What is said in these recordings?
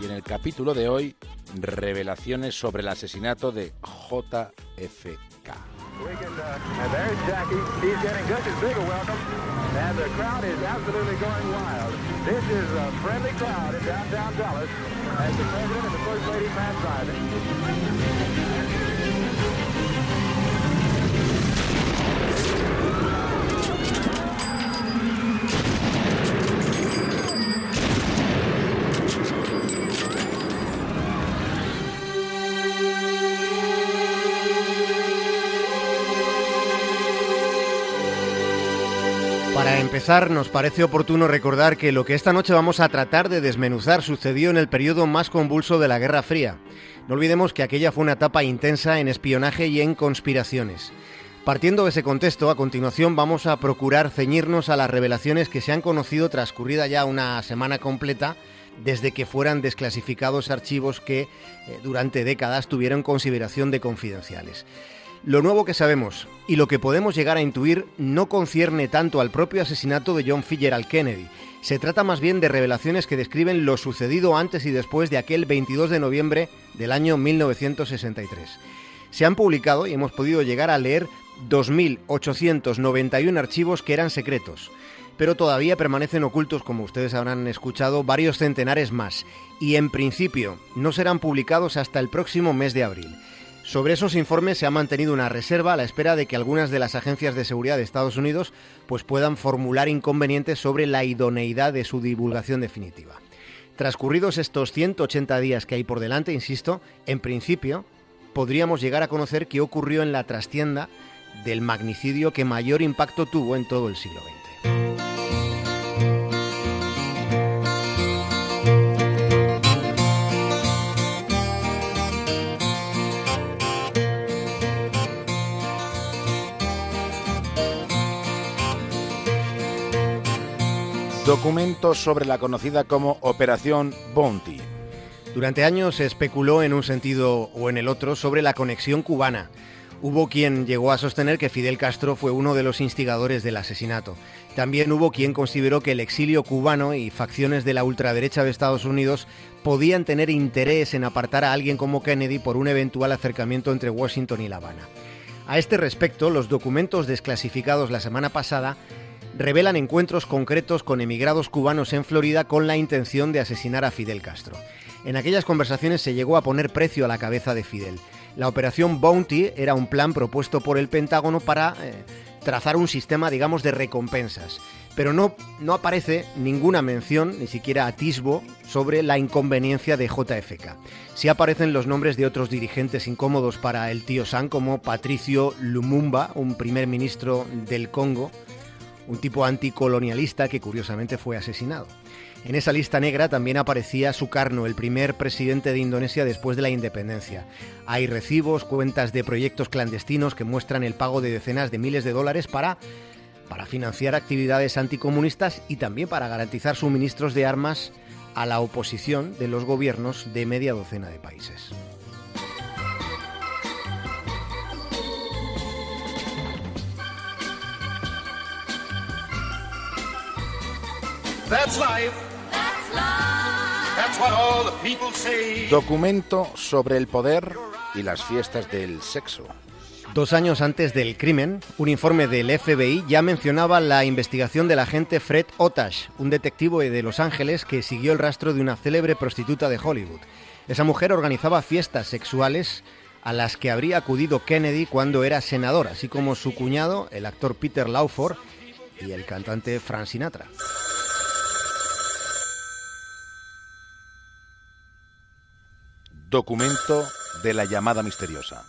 Y en el capítulo de hoy, revelaciones sobre el asesinato de JFK. Empezar, nos parece oportuno recordar que lo que esta noche vamos a tratar de desmenuzar sucedió en el periodo más convulso de la Guerra Fría. No olvidemos que aquella fue una etapa intensa en espionaje y en conspiraciones. Partiendo de ese contexto, a continuación vamos a procurar ceñirnos a las revelaciones que se han conocido transcurrida ya una semana completa desde que fueran desclasificados archivos que eh, durante décadas tuvieron consideración de confidenciales. Lo nuevo que sabemos y lo que podemos llegar a intuir no concierne tanto al propio asesinato de John Fitzgerald Kennedy. Se trata más bien de revelaciones que describen lo sucedido antes y después de aquel 22 de noviembre del año 1963. Se han publicado y hemos podido llegar a leer 2.891 archivos que eran secretos, pero todavía permanecen ocultos, como ustedes habrán escuchado, varios centenares más, y en principio no serán publicados hasta el próximo mes de abril. Sobre esos informes se ha mantenido una reserva a la espera de que algunas de las agencias de seguridad de Estados Unidos pues puedan formular inconvenientes sobre la idoneidad de su divulgación definitiva. Transcurridos estos 180 días que hay por delante, insisto, en principio podríamos llegar a conocer qué ocurrió en la trastienda del magnicidio que mayor impacto tuvo en todo el siglo XX. Documentos sobre la conocida como Operación Bounty. Durante años se especuló en un sentido o en el otro sobre la conexión cubana. Hubo quien llegó a sostener que Fidel Castro fue uno de los instigadores del asesinato. También hubo quien consideró que el exilio cubano y facciones de la ultraderecha de Estados Unidos podían tener interés en apartar a alguien como Kennedy por un eventual acercamiento entre Washington y La Habana. A este respecto, los documentos desclasificados la semana pasada revelan encuentros concretos con emigrados cubanos en Florida con la intención de asesinar a Fidel Castro. En aquellas conversaciones se llegó a poner precio a la cabeza de Fidel. La operación Bounty era un plan propuesto por el Pentágono para eh, trazar un sistema, digamos, de recompensas. Pero no, no aparece ninguna mención, ni siquiera atisbo, sobre la inconveniencia de JFK. Sí aparecen los nombres de otros dirigentes incómodos para el tío San, como Patricio Lumumba, un primer ministro del Congo, un tipo anticolonialista que curiosamente fue asesinado. En esa lista negra también aparecía Sukarno, el primer presidente de Indonesia después de la independencia. Hay recibos, cuentas de proyectos clandestinos que muestran el pago de decenas de miles de dólares para, para financiar actividades anticomunistas y también para garantizar suministros de armas a la oposición de los gobiernos de media docena de países. That's life. That's what all the people say. Documento sobre el poder y las fiestas del sexo. Dos años antes del crimen, un informe del FBI ya mencionaba la investigación del agente Fred Otash, un detective de Los Ángeles que siguió el rastro de una célebre prostituta de Hollywood. Esa mujer organizaba fiestas sexuales a las que habría acudido Kennedy cuando era senador, así como su cuñado, el actor Peter Lawford, y el cantante Frank Sinatra. Documento de la llamada misteriosa.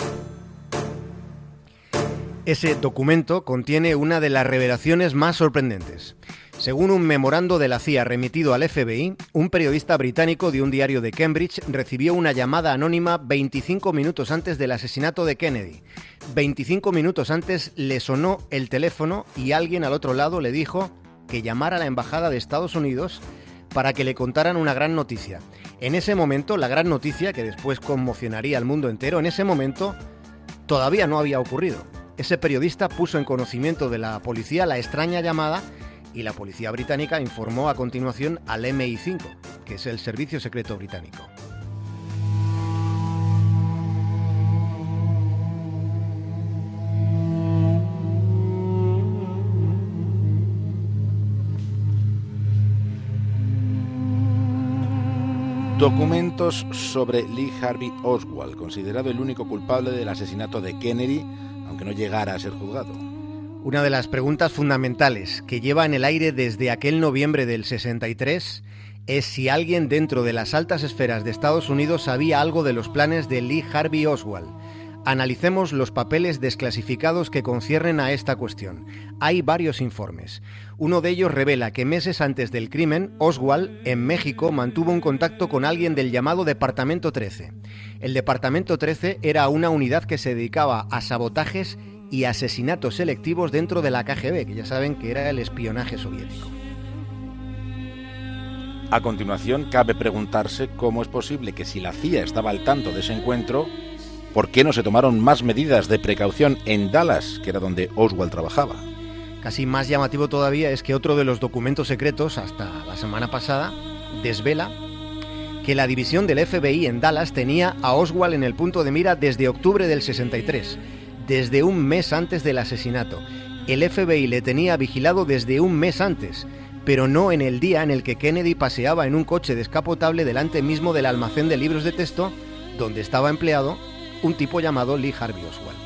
Ese documento contiene una de las revelaciones más sorprendentes. Según un memorando de la CIA remitido al FBI, un periodista británico de un diario de Cambridge recibió una llamada anónima 25 minutos antes del asesinato de Kennedy. 25 minutos antes le sonó el teléfono y alguien al otro lado le dijo que llamara a la embajada de Estados Unidos para que le contaran una gran noticia. En ese momento, la gran noticia, que después conmocionaría al mundo entero, en ese momento todavía no había ocurrido. Ese periodista puso en conocimiento de la policía la extraña llamada y la policía británica informó a continuación al MI5, que es el Servicio Secreto Británico. Documentos sobre Lee Harvey Oswald, considerado el único culpable del asesinato de Kennedy, aunque no llegara a ser juzgado. Una de las preguntas fundamentales que lleva en el aire desde aquel noviembre del 63 es si alguien dentro de las altas esferas de Estados Unidos sabía algo de los planes de Lee Harvey Oswald. Analicemos los papeles desclasificados que conciernen a esta cuestión. Hay varios informes. Uno de ellos revela que meses antes del crimen, Oswald, en México, mantuvo un contacto con alguien del llamado Departamento 13. El Departamento 13 era una unidad que se dedicaba a sabotajes y asesinatos selectivos dentro de la KGB, que ya saben que era el espionaje soviético. A continuación, cabe preguntarse cómo es posible que si la CIA estaba al tanto de ese encuentro, ¿por qué no se tomaron más medidas de precaución en Dallas, que era donde Oswald trabajaba? Casi más llamativo todavía es que otro de los documentos secretos, hasta la semana pasada, desvela que la división del FBI en Dallas tenía a Oswald en el punto de mira desde octubre del 63, desde un mes antes del asesinato. El FBI le tenía vigilado desde un mes antes, pero no en el día en el que Kennedy paseaba en un coche descapotable delante mismo del almacén de libros de texto donde estaba empleado un tipo llamado Lee Harvey Oswald.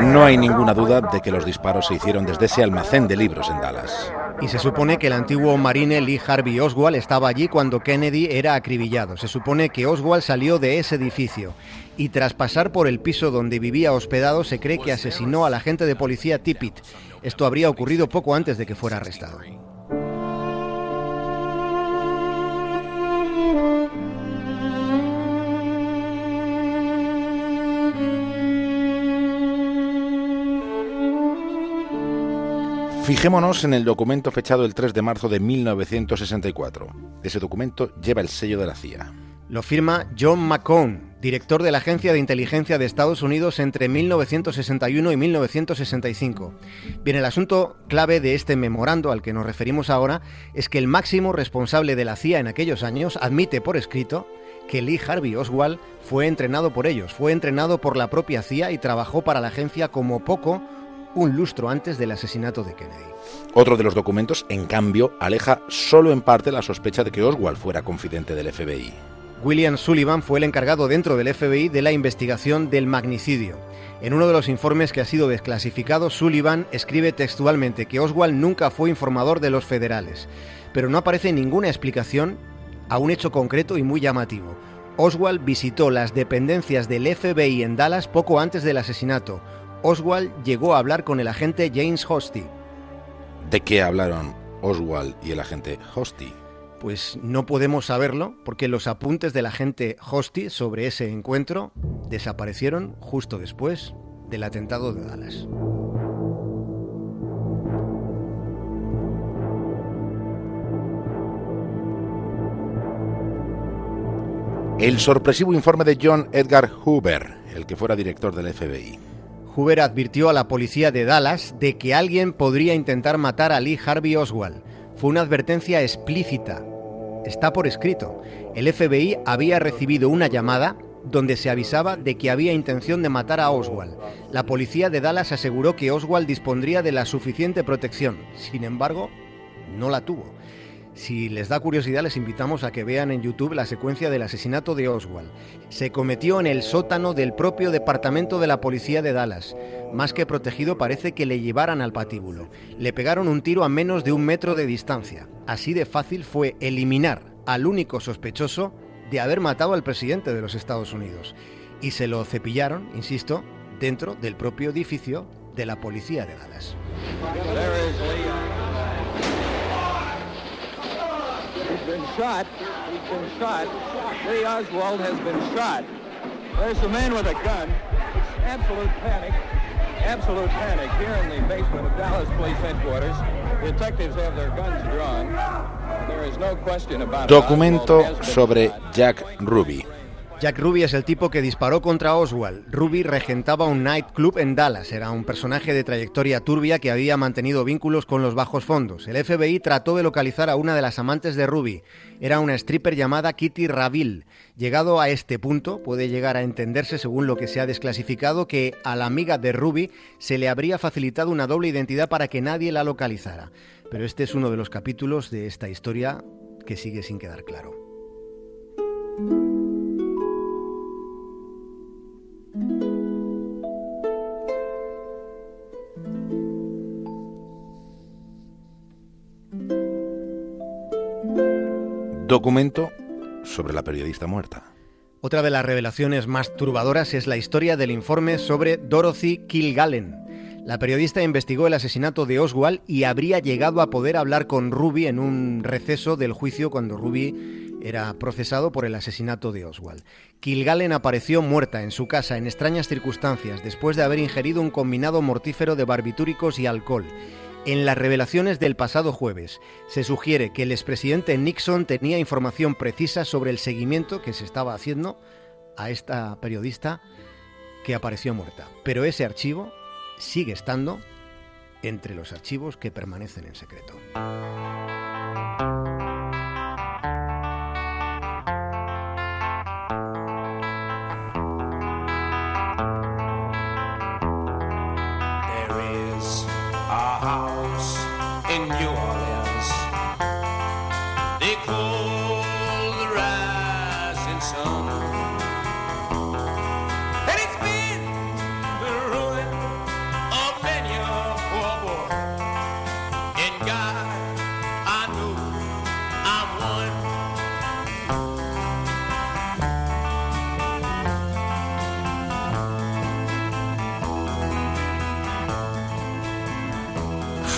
No hay ninguna duda de que los disparos se hicieron desde ese almacén de libros en Dallas. Y se supone que el antiguo marine Lee Harvey Oswald estaba allí cuando Kennedy era acribillado. Se supone que Oswald salió de ese edificio y tras pasar por el piso donde vivía hospedado se cree que asesinó al agente de policía Tippit. Esto habría ocurrido poco antes de que fuera arrestado. Fijémonos en el documento fechado el 3 de marzo de 1964. Ese documento lleva el sello de la CIA. Lo firma John McCone, director de la Agencia de Inteligencia de Estados Unidos entre 1961 y 1965. Bien, el asunto clave de este memorando al que nos referimos ahora es que el máximo responsable de la CIA en aquellos años admite por escrito que Lee Harvey Oswald fue entrenado por ellos, fue entrenado por la propia CIA y trabajó para la agencia como poco un lustro antes del asesinato de Kennedy. Otro de los documentos, en cambio, aleja solo en parte la sospecha de que Oswald fuera confidente del FBI. William Sullivan fue el encargado dentro del FBI de la investigación del magnicidio. En uno de los informes que ha sido desclasificado, Sullivan escribe textualmente que Oswald nunca fue informador de los federales, pero no aparece ninguna explicación a un hecho concreto y muy llamativo. Oswald visitó las dependencias del FBI en Dallas poco antes del asesinato. Oswald llegó a hablar con el agente James Hosty. ¿De qué hablaron Oswald y el agente Hosty? Pues no podemos saberlo porque los apuntes del agente Hosty sobre ese encuentro desaparecieron justo después del atentado de Dallas. El sorpresivo informe de John Edgar Hoover, el que fuera director del FBI. Hoover advirtió a la policía de Dallas de que alguien podría intentar matar a Lee Harvey Oswald. Fue una advertencia explícita. Está por escrito. El FBI había recibido una llamada donde se avisaba de que había intención de matar a Oswald. La policía de Dallas aseguró que Oswald dispondría de la suficiente protección. Sin embargo, no la tuvo. Si les da curiosidad, les invitamos a que vean en YouTube la secuencia del asesinato de Oswald. Se cometió en el sótano del propio departamento de la policía de Dallas. Más que protegido, parece que le llevaran al patíbulo. Le pegaron un tiro a menos de un metro de distancia. Así de fácil fue eliminar al único sospechoso de haber matado al presidente de los Estados Unidos. Y se lo cepillaron, insisto, dentro del propio edificio de la policía de Dallas. Been shot. He's been shot. Lee Oswald has been shot. There's a man with a gun. It's absolute panic. Absolute panic here in the basement of Dallas Police Headquarters. Detectives have their guns drawn. There is no question about it. Documento Oswald has been sobre. Jack Ruby. Jack Ruby es el tipo que disparó contra Oswald. Ruby regentaba un nightclub en Dallas. Era un personaje de trayectoria turbia que había mantenido vínculos con los bajos fondos. El FBI trató de localizar a una de las amantes de Ruby. Era una stripper llamada Kitty Raville. Llegado a este punto, puede llegar a entenderse, según lo que se ha desclasificado, que a la amiga de Ruby se le habría facilitado una doble identidad para que nadie la localizara. Pero este es uno de los capítulos de esta historia que sigue sin quedar claro. Documento sobre la periodista muerta. Otra de las revelaciones más turbadoras es la historia del informe sobre Dorothy Kilgallen. La periodista investigó el asesinato de Oswald y habría llegado a poder hablar con Ruby en un receso del juicio cuando Ruby era procesado por el asesinato de Oswald. Kilgallen apareció muerta en su casa en extrañas circunstancias después de haber ingerido un combinado mortífero de barbitúricos y alcohol. En las revelaciones del pasado jueves se sugiere que el expresidente Nixon tenía información precisa sobre el seguimiento que se estaba haciendo a esta periodista que apareció muerta. Pero ese archivo sigue estando entre los archivos que permanecen en secreto.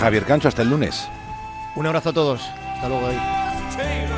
Javier Cancho, hasta el lunes. Un abrazo a todos. Hasta luego. David.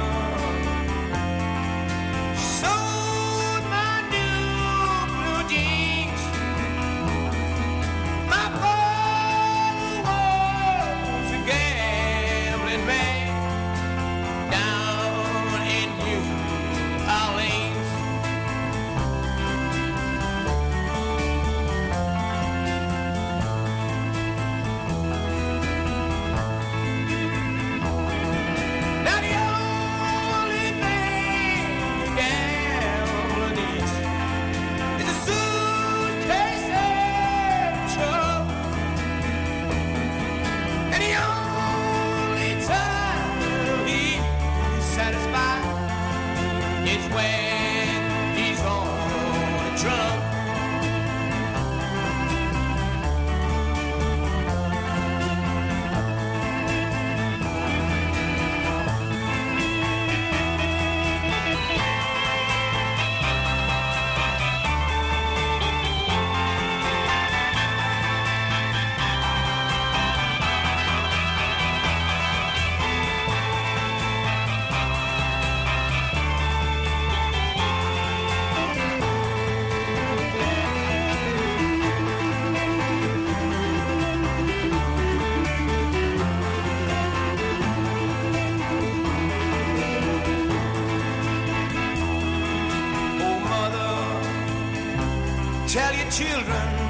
Tell your children